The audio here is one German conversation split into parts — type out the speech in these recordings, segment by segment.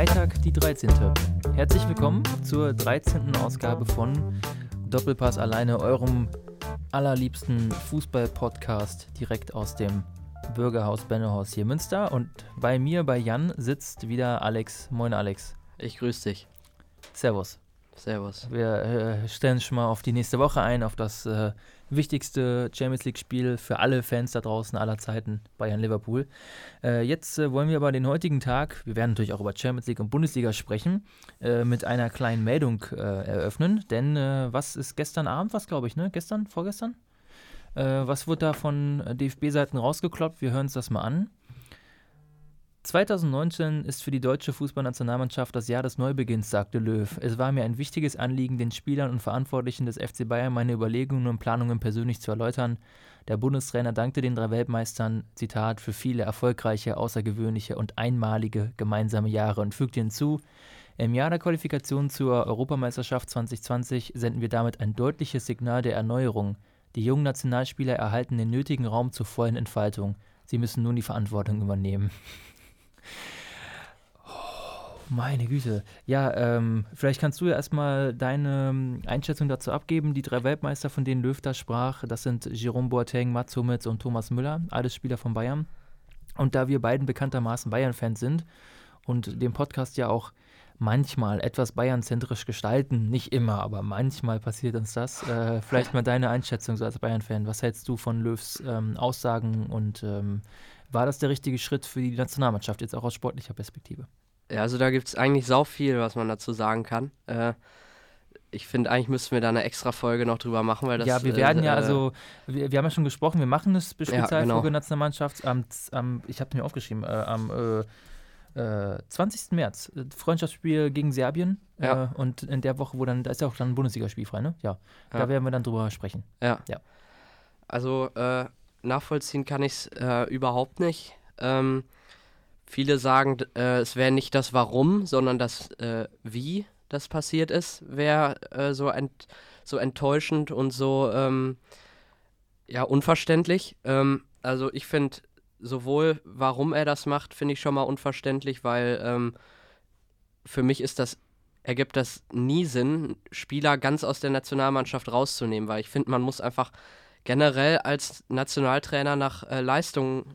Freitag, die 13. Herzlich willkommen zur 13. Ausgabe von Doppelpass alleine, eurem allerliebsten Fußball-Podcast direkt aus dem Bürgerhaus Bennehaus hier Münster. Und bei mir, bei Jan, sitzt wieder Alex. Moin, Alex. Ich grüße dich. Servus. Servus. Wir äh, stellen schon mal auf die nächste Woche ein, auf das äh, wichtigste Champions League-Spiel für alle Fans da draußen aller Zeiten, Bayern-Liverpool. Äh, jetzt äh, wollen wir aber den heutigen Tag, wir werden natürlich auch über Champions League und Bundesliga sprechen, äh, mit einer kleinen Meldung äh, eröffnen. Denn was ist gestern Abend, was glaube ich, ne? Gestern, vorgestern? was wird da von DFB-Seiten rausgekloppt? Wir hören uns das mal an. 2019 ist für die deutsche Fußballnationalmannschaft das Jahr des Neubeginns, sagte Löw. Es war mir ein wichtiges Anliegen, den Spielern und Verantwortlichen des FC Bayern meine Überlegungen und Planungen persönlich zu erläutern. Der Bundestrainer dankte den drei Weltmeistern, Zitat, für viele erfolgreiche, außergewöhnliche und einmalige gemeinsame Jahre und fügte hinzu, im Jahr der Qualifikation zur Europameisterschaft 2020 senden wir damit ein deutliches Signal der Erneuerung. Die jungen Nationalspieler erhalten den nötigen Raum zur vollen Entfaltung. Sie müssen nun die Verantwortung übernehmen. Oh, meine Güte. Ja, ähm, vielleicht kannst du ja erstmal deine ähm, Einschätzung dazu abgeben. Die drei Weltmeister, von denen Löw da sprach, das sind Jerome Boateng, Mats Hummels und Thomas Müller, alles Spieler von Bayern. Und da wir beiden bekanntermaßen Bayern-Fans sind und den Podcast ja auch manchmal etwas Bayern-zentrisch gestalten, nicht immer, aber manchmal passiert uns das. Äh, vielleicht mal deine Einschätzung so als Bayern-Fan. Was hältst du von Löws ähm, Aussagen und ähm, war das der richtige Schritt für die Nationalmannschaft, jetzt auch aus sportlicher Perspektive? Ja, also da gibt es eigentlich sau viel, was man dazu sagen kann. Äh, ich finde, eigentlich müssten wir da eine extra Folge noch drüber machen, weil das. Ja, wir werden äh, ja, also, wir, wir, haben ja schon gesprochen, wir machen das Spezialfolge ja, genau. Nationalmannschaft am, am ich habe mir aufgeschrieben, äh, am äh, 20. Äh, März, äh, Freundschaftsspiel gegen Serbien. Ja. Äh, und in der Woche, wo dann, da ist ja auch dann ein Bundesligaspiel frei, ne? Ja. ja. Da werden wir dann drüber sprechen. Ja. ja. Also, nachvollziehen kann ich es äh, überhaupt nicht. Ähm, viele sagen, äh, es wäre nicht das Warum, sondern das äh, Wie das passiert ist, wäre äh, so, ent so enttäuschend und so ähm, ja, unverständlich. Ähm, also ich finde sowohl, warum er das macht, finde ich schon mal unverständlich, weil ähm, für mich ist das ergibt das nie Sinn, Spieler ganz aus der Nationalmannschaft rauszunehmen, weil ich finde, man muss einfach generell als Nationaltrainer nach äh, Leistung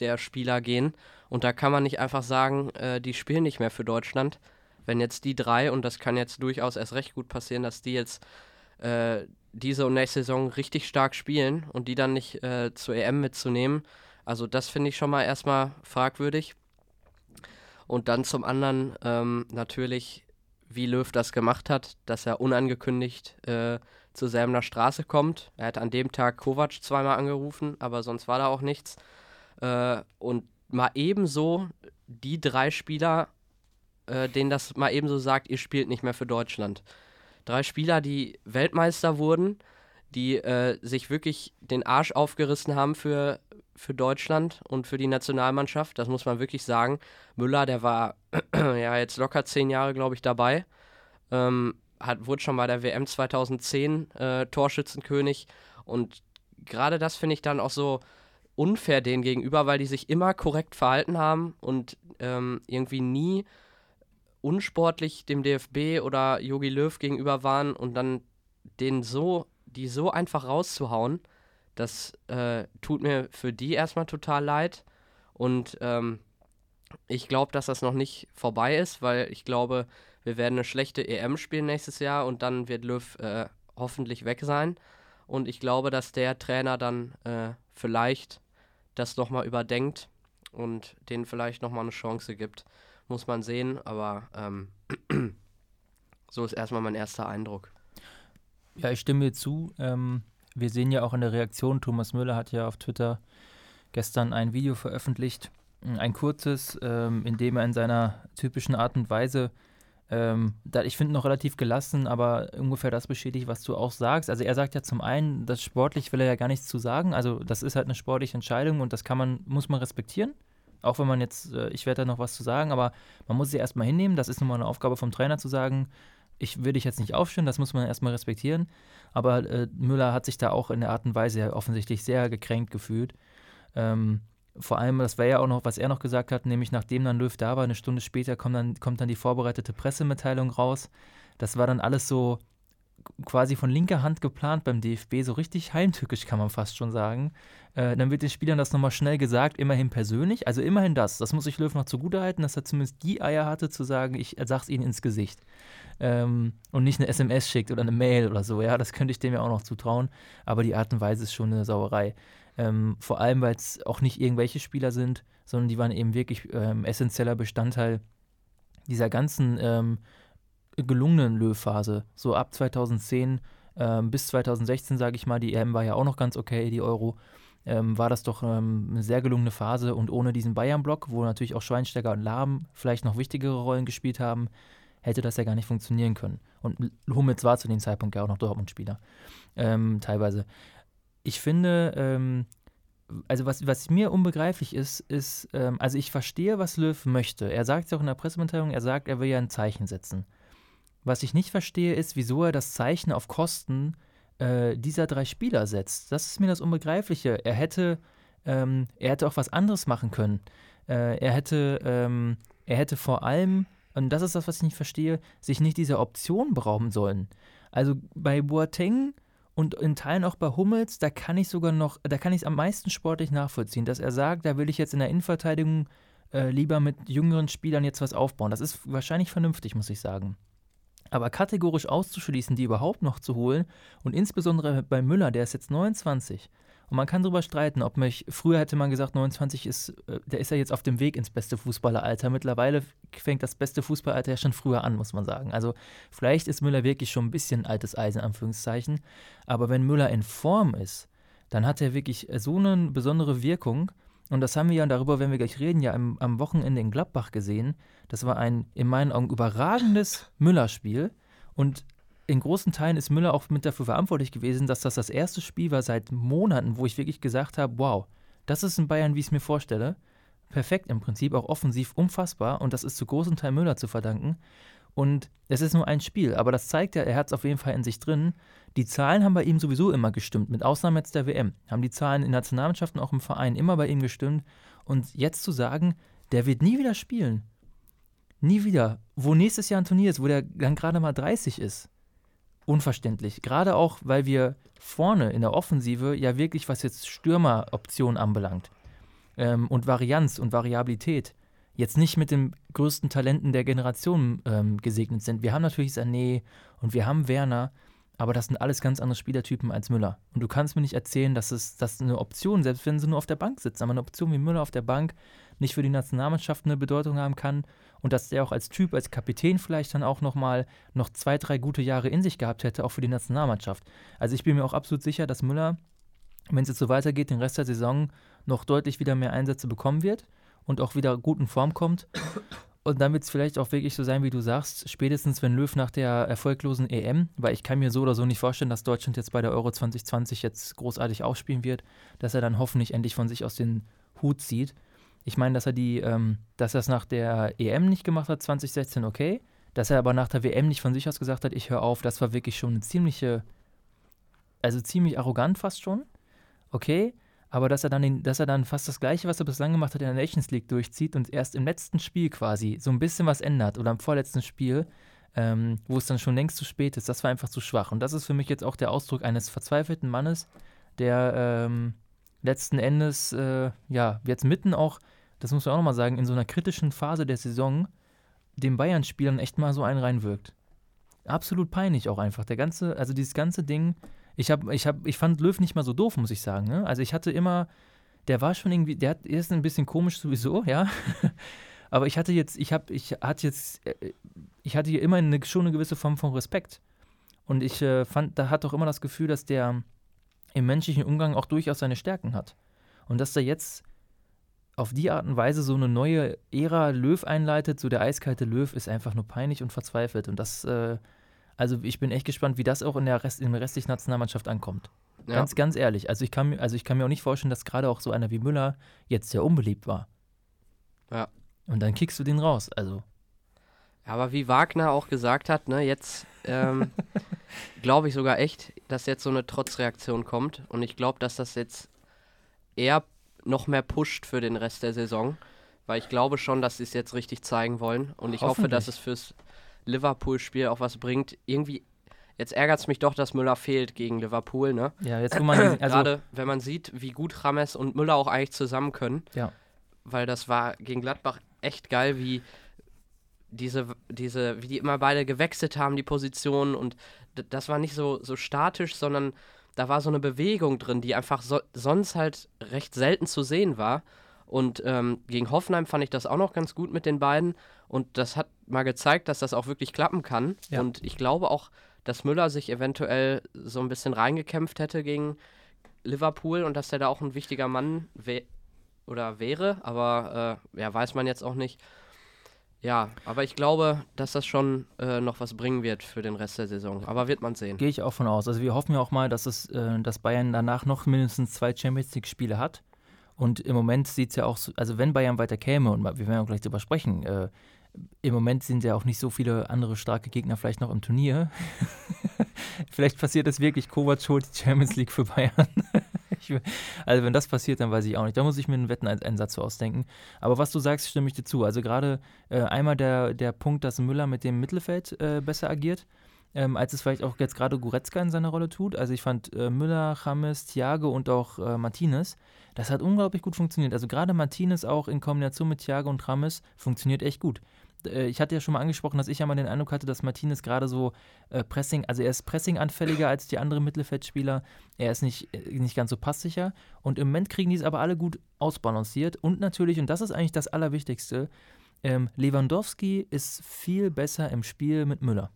der Spieler gehen. Und da kann man nicht einfach sagen, äh, die spielen nicht mehr für Deutschland. Wenn jetzt die drei, und das kann jetzt durchaus erst recht gut passieren, dass die jetzt äh, diese und nächste Saison richtig stark spielen und die dann nicht äh, zur EM mitzunehmen. Also das finde ich schon mal erstmal fragwürdig. Und dann zum anderen ähm, natürlich, wie Löw das gemacht hat, dass er unangekündigt äh, zur Selmner Straße kommt. Er hat an dem Tag Kovac zweimal angerufen, aber sonst war da auch nichts. Äh, und mal ebenso die drei Spieler, äh, denen das mal ebenso sagt, ihr spielt nicht mehr für Deutschland. Drei Spieler, die Weltmeister wurden, die äh, sich wirklich den Arsch aufgerissen haben für, für Deutschland und für die Nationalmannschaft. Das muss man wirklich sagen. Müller, der war ja jetzt locker zehn Jahre, glaube ich, dabei. Ähm, hat, wurde schon bei der WM 2010 äh, Torschützenkönig. Und gerade das finde ich dann auch so unfair denen gegenüber, weil die sich immer korrekt verhalten haben und ähm, irgendwie nie unsportlich dem DFB oder Jogi Löw gegenüber waren und dann den so, die so einfach rauszuhauen, das äh, tut mir für die erstmal total leid. Und ähm, ich glaube, dass das noch nicht vorbei ist, weil ich glaube, wir werden eine schlechte EM spielen nächstes Jahr und dann wird Löw äh, hoffentlich weg sein. Und ich glaube, dass der Trainer dann äh, vielleicht das nochmal überdenkt und denen vielleicht nochmal eine Chance gibt. Muss man sehen, aber ähm, so ist erstmal mein erster Eindruck. Ja, ich stimme dir zu. Ähm, wir sehen ja auch in der Reaktion, Thomas Müller hat ja auf Twitter gestern ein Video veröffentlicht, ein kurzes, ähm, in dem er in seiner typischen Art und Weise ähm, da, ich finde noch relativ gelassen, aber ungefähr das bestätigt, was du auch sagst. Also er sagt ja zum einen, das sportlich will er ja gar nichts zu sagen. Also das ist halt eine sportliche Entscheidung und das kann man, muss man respektieren. Auch wenn man jetzt, äh, ich werde da noch was zu sagen, aber man muss sie erstmal hinnehmen. Das ist nun mal eine Aufgabe vom Trainer zu sagen, ich will dich jetzt nicht aufstellen, das muss man erstmal respektieren. Aber äh, Müller hat sich da auch in der Art und Weise offensichtlich sehr gekränkt gefühlt. Ähm, vor allem, das war ja auch noch, was er noch gesagt hat, nämlich nachdem dann Löw da war, eine Stunde später kommt dann, kommt dann die vorbereitete Pressemitteilung raus. Das war dann alles so quasi von linker Hand geplant beim DFB, so richtig heimtückisch kann man fast schon sagen. Äh, dann wird den Spielern das nochmal schnell gesagt, immerhin persönlich. Also immerhin das. Das muss ich Löw noch zugutehalten, dass er zumindest die Eier hatte, zu sagen, ich sag's ihnen ins Gesicht. Ähm, und nicht eine SMS schickt oder eine Mail oder so. Ja, das könnte ich dem ja auch noch zutrauen. Aber die Art und Weise ist schon eine Sauerei. Ähm, vor allem, weil es auch nicht irgendwelche Spieler sind, sondern die waren eben wirklich ähm, essentieller Bestandteil dieser ganzen ähm, gelungenen Löw-Phase. So ab 2010 ähm, bis 2016, sage ich mal, die EM war ja auch noch ganz okay, die Euro. Ähm, war das doch ähm, eine sehr gelungene Phase und ohne diesen Bayern-Block, wo natürlich auch Schweinsteiger und Lahm vielleicht noch wichtigere Rollen gespielt haben, hätte das ja gar nicht funktionieren können. Und Hummels war zu dem Zeitpunkt ja auch noch Dortmund-Spieler, ähm, teilweise ich finde, ähm, also was, was mir unbegreiflich ist, ist, ähm, also ich verstehe, was Löw möchte. Er sagt es auch in der Pressemitteilung, er sagt, er will ja ein Zeichen setzen. Was ich nicht verstehe, ist, wieso er das Zeichen auf Kosten äh, dieser drei Spieler setzt. Das ist mir das Unbegreifliche. Er hätte, ähm, er hätte auch was anderes machen können. Äh, er hätte, ähm, er hätte vor allem, und das ist das, was ich nicht verstehe, sich nicht dieser Option berauben sollen. Also bei Boateng und in Teilen auch bei Hummels, da kann ich sogar noch, da kann ich es am meisten sportlich nachvollziehen, dass er sagt, da will ich jetzt in der Innenverteidigung äh, lieber mit jüngeren Spielern jetzt was aufbauen. Das ist wahrscheinlich vernünftig, muss ich sagen. Aber kategorisch auszuschließen, die überhaupt noch zu holen und insbesondere bei Müller, der ist jetzt 29, und man kann darüber streiten, ob mich, früher hätte man gesagt, 29 ist, äh, der ist ja jetzt auf dem Weg ins beste Fußballeralter. Mittlerweile fängt das beste Fußballeralter ja schon früher an, muss man sagen. Also vielleicht ist Müller wirklich schon ein bisschen altes Eisen, Anführungszeichen. Aber wenn Müller in Form ist, dann hat er wirklich so eine besondere Wirkung. Und das haben wir ja, darüber werden wir gleich reden, ja am, am Wochenende in Gladbach gesehen. Das war ein in meinen Augen überragendes Müller-Spiel. Und in großen Teilen ist Müller auch mit dafür verantwortlich gewesen, dass das das erste Spiel war seit Monaten, wo ich wirklich gesagt habe, wow, das ist in Bayern, wie ich es mir vorstelle. Perfekt im Prinzip, auch offensiv unfassbar und das ist zu großen Teil Müller zu verdanken. Und es ist nur ein Spiel, aber das zeigt ja, er hat es auf jeden Fall in sich drin. Die Zahlen haben bei ihm sowieso immer gestimmt, mit Ausnahme jetzt der WM. Haben die Zahlen in Nationalmannschaften auch im Verein immer bei ihm gestimmt. Und jetzt zu sagen, der wird nie wieder spielen. Nie wieder. Wo nächstes Jahr ein Turnier ist, wo der dann gerade mal 30 ist unverständlich. Gerade auch, weil wir vorne in der Offensive ja wirklich, was jetzt Stürmeroptionen anbelangt ähm, und Varianz und Variabilität, jetzt nicht mit den größten Talenten der Generation ähm, gesegnet sind. Wir haben natürlich Sané und wir haben Werner, aber das sind alles ganz andere Spielertypen als Müller. Und du kannst mir nicht erzählen, dass es dass eine Option, selbst wenn sie nur auf der Bank sitzen, aber eine Option wie Müller auf der Bank nicht für die Nationalmannschaft eine Bedeutung haben kann und dass der auch als Typ, als Kapitän vielleicht dann auch nochmal noch zwei, drei gute Jahre in sich gehabt hätte, auch für die Nationalmannschaft. Also ich bin mir auch absolut sicher, dass Müller, wenn es jetzt so weitergeht, den Rest der Saison noch deutlich wieder mehr Einsätze bekommen wird und auch wieder gut in Form kommt. Und dann wird es vielleicht auch wirklich so sein, wie du sagst, spätestens wenn Löw nach der erfolglosen EM, weil ich kann mir so oder so nicht vorstellen, dass Deutschland jetzt bei der Euro 2020 jetzt großartig ausspielen wird, dass er dann hoffentlich endlich von sich aus den Hut zieht ich meine, dass er die, ähm, dass er es nach der EM nicht gemacht hat, 2016, okay. Dass er aber nach der WM nicht von sich aus gesagt hat, ich höre auf, das war wirklich schon eine ziemliche, also ziemlich arrogant fast schon. Okay. Aber dass er dann, den, dass er dann fast das Gleiche, was er bislang gemacht hat, in der Nations League durchzieht und erst im letzten Spiel quasi so ein bisschen was ändert oder im vorletzten Spiel, ähm, wo es dann schon längst zu spät ist, das war einfach zu schwach. Und das ist für mich jetzt auch der Ausdruck eines verzweifelten Mannes, der ähm, letzten Endes, äh, ja, jetzt mitten auch das muss man auch nochmal sagen, in so einer kritischen Phase der Saison den Bayern-Spielern echt mal so einen reinwirkt. Absolut peinlich auch einfach. Der ganze, also dieses ganze Ding, ich habe, ich habe, ich fand Löw nicht mal so doof, muss ich sagen. Ne? Also ich hatte immer, der war schon irgendwie, der ist ein bisschen komisch sowieso, ja. Aber ich hatte jetzt, ich habe, ich hatte jetzt, äh, ich hatte hier immer eine, schon eine gewisse Form von Respekt. Und ich äh, fand, da hat doch immer das Gefühl, dass der im menschlichen Umgang auch durchaus seine Stärken hat. Und dass er jetzt auf die Art und Weise so eine neue Ära Löw einleitet, so der eiskalte Löw, ist einfach nur peinlich und verzweifelt. Und das, äh, also ich bin echt gespannt, wie das auch in der, Rest, in der restlichen Nationalmannschaft ankommt. Ja. Ganz, ganz ehrlich. Also ich, kann, also ich kann mir auch nicht vorstellen, dass gerade auch so einer wie Müller jetzt sehr unbeliebt war. Ja. Und dann kickst du den raus, also. Aber wie Wagner auch gesagt hat, ne, jetzt ähm, glaube ich sogar echt, dass jetzt so eine Trotzreaktion kommt. Und ich glaube, dass das jetzt eher noch mehr pusht für den Rest der Saison. Weil ich glaube schon, dass sie es jetzt richtig zeigen wollen. Und ich hoffe, dass es fürs Liverpool-Spiel auch was bringt. Irgendwie, jetzt ärgert es mich doch, dass Müller fehlt gegen Liverpool, ne? Ja, jetzt wo man. Also Gerade wenn man sieht, wie gut James und Müller auch eigentlich zusammen können. Ja. Weil das war gegen Gladbach echt geil, wie diese, diese, wie die immer beide gewechselt haben, die Positionen. Und das war nicht so, so statisch, sondern da war so eine Bewegung drin, die einfach so, sonst halt recht selten zu sehen war. Und ähm, gegen Hoffenheim fand ich das auch noch ganz gut mit den beiden. Und das hat mal gezeigt, dass das auch wirklich klappen kann. Ja. Und ich glaube auch, dass Müller sich eventuell so ein bisschen reingekämpft hätte gegen Liverpool und dass er da auch ein wichtiger Mann wär oder wäre. Aber äh, ja, weiß man jetzt auch nicht. Ja, aber ich glaube, dass das schon äh, noch was bringen wird für den Rest der Saison. Aber wird man sehen. Gehe ich auch von aus. Also wir hoffen ja auch mal, dass es, äh, dass Bayern danach noch mindestens zwei Champions League-Spiele hat. Und im Moment sieht es ja auch so, also wenn Bayern weiter käme, und wir werden auch gleich drüber sprechen, äh, im Moment sind ja auch nicht so viele andere starke Gegner vielleicht noch im Turnier. vielleicht passiert das wirklich, Kovac holt die Champions League für Bayern. also wenn das passiert, dann weiß ich auch nicht. Da muss ich mir einen Wetteneinsatz so ausdenken. Aber was du sagst, stimme ich dir zu. Also gerade äh, einmal der, der Punkt, dass Müller mit dem Mittelfeld äh, besser agiert ähm, als es vielleicht auch jetzt gerade Goretzka in seiner Rolle tut. Also ich fand äh, Müller, James, Thiago und auch äh, Martinez, das hat unglaublich gut funktioniert. Also gerade Martinez auch in Kombination mit Thiago und James funktioniert echt gut. Äh, ich hatte ja schon mal angesprochen, dass ich ja mal den Eindruck hatte, dass Martinez gerade so äh, Pressing, also er ist Pressing-anfälliger als die anderen Mittelfeldspieler. Er ist nicht, äh, nicht ganz so passsicher. Und im Moment kriegen die es aber alle gut ausbalanciert. Und natürlich, und das ist eigentlich das Allerwichtigste, ähm, Lewandowski ist viel besser im Spiel mit Müller.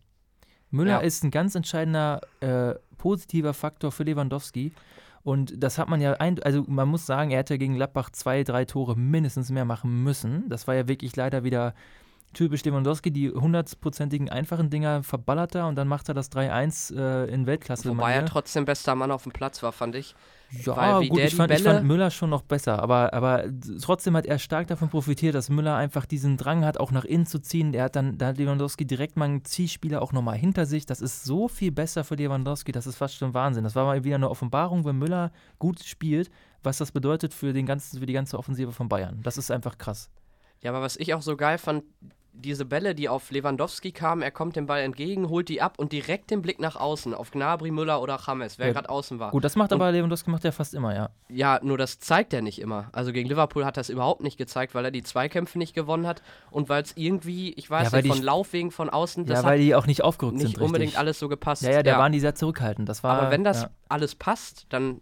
Müller ja. ist ein ganz entscheidender äh, positiver Faktor für Lewandowski. Und das hat man ja, ein, also man muss sagen, er hätte gegen Gladbach zwei, drei Tore mindestens mehr machen müssen. Das war ja wirklich leider wieder typisch Lewandowski, die hundertprozentigen einfachen Dinger verballert er und dann macht er das 3-1 äh, in Weltklasse. Wobei er trotzdem bester Mann auf dem Platz war, fand ich. Ja, gut, ich fand, ich fand, Müller schon noch besser, aber, aber trotzdem hat er stark davon profitiert, dass Müller einfach diesen Drang hat, auch nach innen zu ziehen. Der hat dann, da hat Lewandowski direkt mal einen Zielspieler auch nochmal hinter sich. Das ist so viel besser für Lewandowski, das ist fast schon Wahnsinn. Das war mal wieder eine Offenbarung, wenn Müller gut spielt, was das bedeutet für, den ganzen, für die ganze Offensive von Bayern. Das ist einfach krass. Ja, aber was ich auch so geil fand, diese Bälle, die auf Lewandowski kamen, er kommt dem Ball entgegen, holt die ab und direkt den Blick nach außen auf Gnabry, Müller oder James, wer ja, gerade außen war. Gut, das macht und, aber Lewandowski macht er fast immer, ja. Ja, nur das zeigt er nicht immer. Also gegen Liverpool hat er es überhaupt nicht gezeigt, weil er die Zweikämpfe nicht gewonnen hat und weil es irgendwie, ich weiß ja, nicht, von Laufwegen von außen, das ja, weil die auch nicht aufgerückt nicht sind. Nicht unbedingt alles so gepasst. Ja, ja, da ja. waren die sehr zurückhaltend. Das war, aber wenn das alles passt, dann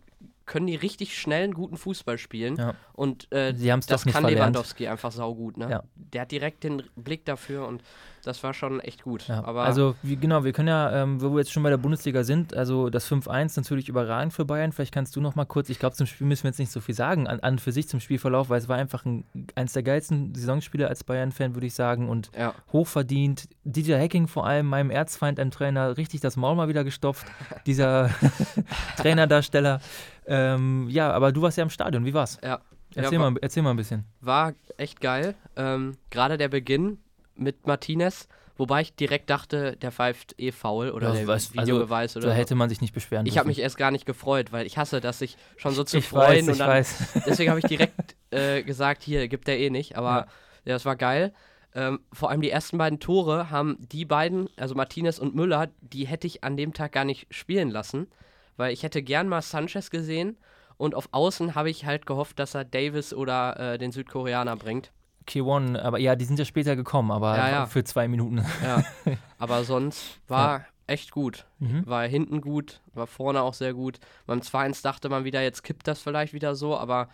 können die richtig schnell einen guten Fußball spielen. Ja. Und äh, das kann verlernt. Lewandowski einfach saugut. Ne? Ja. Der hat direkt den Blick dafür und das war schon echt gut. Ja. Also, wie, genau, wir können ja, ähm, wo wir jetzt schon bei der Bundesliga sind, also das 5-1 natürlich überragend für Bayern. Vielleicht kannst du noch mal kurz, ich glaube, zum Spiel müssen wir jetzt nicht so viel sagen, an, an für sich zum Spielverlauf, weil es war einfach ein, eins der geilsten Saisonspiele als Bayern-Fan, würde ich sagen, und ja. hochverdient. DJ Hacking vor allem, meinem Erzfeind, einem Trainer, richtig das Maul mal wieder gestopft. Dieser Trainerdarsteller. Ähm, ja, aber du warst ja im Stadion, wie war's? Ja. Erzähl, ja, mal, erzähl mal ein bisschen. War echt geil. Ähm, Gerade der Beginn, mit Martinez. Wobei ich direkt dachte, der pfeift eh faul oder ja, der weiß, Videobeweis also, oder. Da hätte man sich nicht beschweren Ich habe mich erst gar nicht gefreut, weil ich hasse, dass sich schon so zu ich freuen. Weiß, und dann, weiß. Deswegen habe ich direkt äh, gesagt, hier gibt er eh nicht. Aber ja, ja das war geil. Ähm, vor allem die ersten beiden Tore haben die beiden, also Martinez und Müller, die hätte ich an dem Tag gar nicht spielen lassen, weil ich hätte gern mal Sanchez gesehen und auf Außen habe ich halt gehofft, dass er Davis oder äh, den Südkoreaner bringt. K1, aber ja, die sind ja später gekommen, aber ja, ja. für zwei Minuten. Ja, aber sonst war ja. echt gut. Mhm. War hinten gut, war vorne auch sehr gut. Beim 2-1 dachte man wieder, jetzt kippt das vielleicht wieder so, aber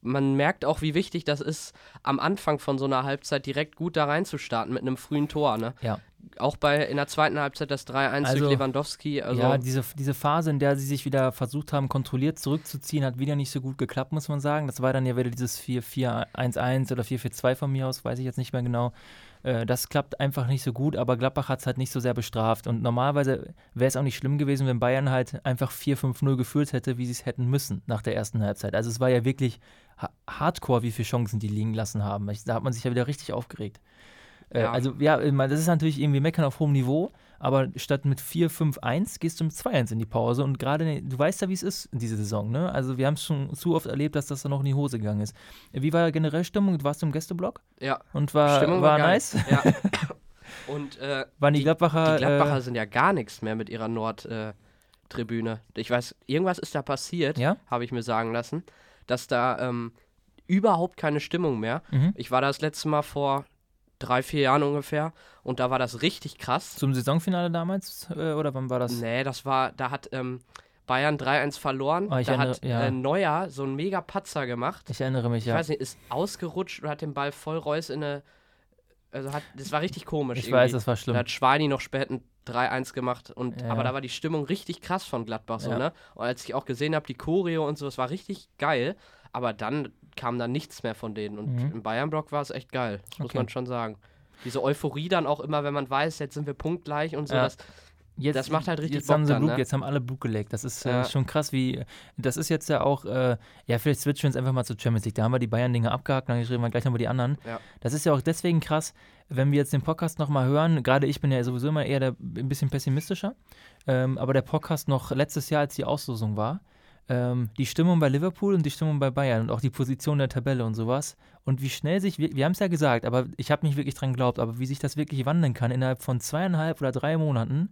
man merkt auch, wie wichtig das ist, am Anfang von so einer Halbzeit direkt gut da reinzustarten mit einem frühen Tor. Ne? Ja auch bei in der zweiten Halbzeit das 3-1 also, durch Lewandowski. Also ja, diese, diese Phase, in der sie sich wieder versucht haben, kontrolliert zurückzuziehen, hat wieder nicht so gut geklappt, muss man sagen. Das war dann ja wieder dieses 4-4-1-1 oder 4-4-2 von mir aus, weiß ich jetzt nicht mehr genau. Äh, das klappt einfach nicht so gut, aber Gladbach hat es halt nicht so sehr bestraft. Und normalerweise wäre es auch nicht schlimm gewesen, wenn Bayern halt einfach 4-5-0 geführt hätte, wie sie es hätten müssen nach der ersten Halbzeit. Also es war ja wirklich hardcore, wie viele Chancen die liegen lassen haben. Da hat man sich ja wieder richtig aufgeregt. Äh, ja. Also ja, das ist natürlich irgendwie Meckern auf hohem Niveau, aber statt mit 4-5-1 gehst du mit 2-1 in die Pause und gerade, du weißt ja, wie es ist in dieser Saison, ne? Also wir haben es schon zu oft erlebt, dass das dann noch in die Hose gegangen ist. Wie war generell Stimmung? Du warst im Gästeblock? Ja. Und war, Stimmung war, war nice? Ja. Und äh, Waren die, Die- Gladbacher, die Gladbacher äh, sind ja gar nichts mehr mit ihrer Nord-Tribüne. ich weiß, irgendwas ist da passiert, Ja? habe ich mir sagen lassen, dass da ähm, überhaupt keine Stimmung mehr. mhm. Ich war das letzte Mal vor drei, vier Jahren ungefähr und da war das richtig krass. zum Saisonfinale damals? Äh, oder wann war das? Nee, das war, da hat ähm, Bayern 3-1 verloren. Ich da erinnere- hat ja. äh, Neuer so einen mega Patzer gemacht. Ich erinnere mich, Ich ja. weiß nicht, ist ausgerutscht und hat den Ball voll Reus in eine. Also hat, das war richtig komisch. Ich irgendwie. weiß, das war schlimm. Da hat Schweini noch spät ein 3-1 gemacht. Und, Ja. Aber da war die Stimmung richtig krass von Gladbach so, Ja. ne? Und als ich auch gesehen habe, die Choreo und so, das war richtig geil. Aber dann kam da nichts mehr von denen. Und Mhm. im Bayern-Block war es echt geil. Das muss Okay. man schon sagen. Diese Euphorie dann auch immer, wenn man weiß, jetzt sind wir punktgleich und so. Ja. Das, Jetzt, Das macht halt richtig jetzt Bock haben sie dann, Blut, ne? Jetzt haben alle Blut gelegt. Das ist äh, Ja. schon krass, wie. Das ist jetzt ja auch. Äh, ja, vielleicht switchen wir uns einfach mal zur Champions League. Da haben wir die Bayern-Dinge abgehakt, dann reden wir gleich noch über die anderen. Ja. Das ist ja auch deswegen krass, wenn wir jetzt den Podcast nochmal hören. Gerade ich bin ja sowieso immer eher der, ein bisschen pessimistischer. Ähm, aber der Podcast noch letztes Jahr, als die Auslosung war, ähm, die Stimmung bei Liverpool und die Stimmung bei Bayern und auch die Position der Tabelle und sowas. Und wie schnell sich, wir, wir haben es ja gesagt, aber ich habe nicht wirklich dran geglaubt, aber wie sich das wirklich wandeln kann innerhalb von zweieinhalb oder drei Monaten.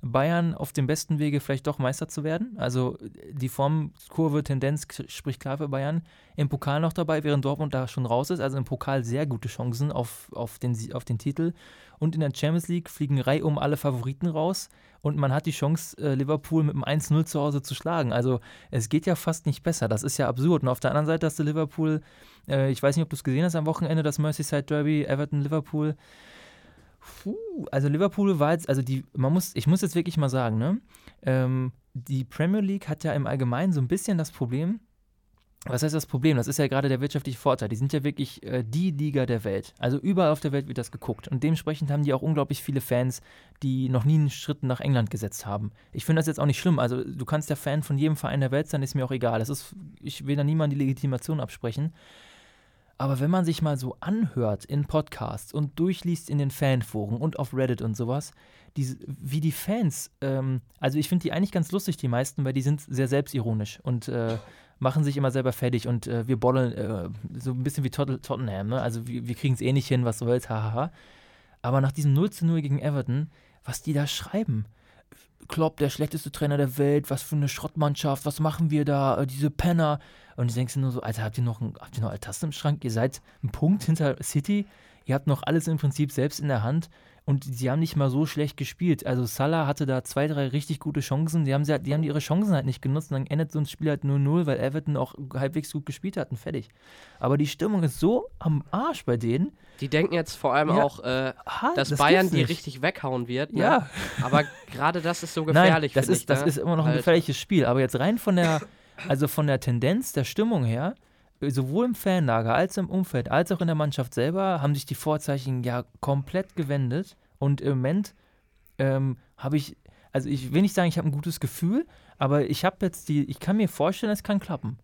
Bayern auf dem besten Wege vielleicht doch Meister zu werden. Also die Formkurve, Tendenz spricht klar für Bayern. Im Pokal noch dabei, während Dortmund da schon raus ist. Also im Pokal sehr gute Chancen auf, auf, den, auf den Titel. Und in der Champions League fliegen reihum alle Favoriten raus. Und man hat die Chance, äh, Liverpool mit einem 1-0 zu Hause zu schlagen. Also es geht ja fast nicht besser. Das ist ja absurd. Und auf der anderen Seite hast du Liverpool, äh, ich weiß nicht, ob du es gesehen hast am Wochenende, das Merseyside Derby, Everton-Liverpool. Puh, also Liverpool war jetzt, also die, man muss, ich muss jetzt wirklich mal sagen, ne? Ähm, die Premier League hat ja im Allgemeinen so ein bisschen das Problem, was heißt das Problem? Das ist ja gerade der wirtschaftliche Vorteil. Die sind ja wirklich äh, die Liga der Welt. Also überall auf der Welt wird das geguckt. Und dementsprechend haben die auch unglaublich viele Fans, die noch nie einen Schritt nach England gesetzt haben. Ich finde das jetzt auch nicht schlimm. Also du kannst ja Fan von jedem Verein der Welt sein, ist mir auch egal. Das ist, ich will da niemandem die Legitimation absprechen. Aber wenn man sich mal so anhört in Podcasts und durchliest in den Fanforen und auf Reddit und sowas, diese, wie die Fans, ähm, also ich finde die eigentlich ganz lustig, die meisten, weil die sind sehr selbstironisch und äh, machen sich immer selber fertig und äh, wir bollen äh, so ein bisschen wie Tot Tottenham, ne? Also wir, wir kriegen es eh nicht hin, was soll's, hahaha. Aber nach diesem 0 zu 0 gegen Everton, was die da schreiben, Klopp, der schlechteste Trainer der Welt, was für eine Schrottmannschaft, was machen wir da, äh, diese Penner. Und ich denke nur so, Alter, habt ihr noch, ein, habt ihr noch Altasten im Schrank? Ihr seid ein Punkt hinter City, ihr habt noch alles im Prinzip selbst in der Hand und sie haben nicht mal so schlecht gespielt. Also Salah hatte da zwei, drei richtig gute Chancen, die haben, sie, die haben ihre Chancen halt nicht genutzt und dann endet so ein Spiel halt 0-0, weil Everton auch halbwegs gut gespielt hat und fertig. Aber die Stimmung ist so am Arsch bei denen. die denken jetzt vor allem Ja. auch, äh, Ah, dass das Bayern die richtig weghauen wird. Ne? Ja. Aber gerade das ist so gefährlich. Nein, das, ist, ich, das ne? ist immer noch ein Halt. gefährliches Spiel. Aber jetzt rein von der, also von der Tendenz der Stimmung her, sowohl im Fanlager als im Umfeld, als auch in der Mannschaft selber, haben sich die Vorzeichen ja komplett gewendet. Und im Moment ähm, habe ich, also ich will nicht sagen, ich habe ein gutes Gefühl, aber ich habe jetzt die, ich kann mir vorstellen, es kann klappen.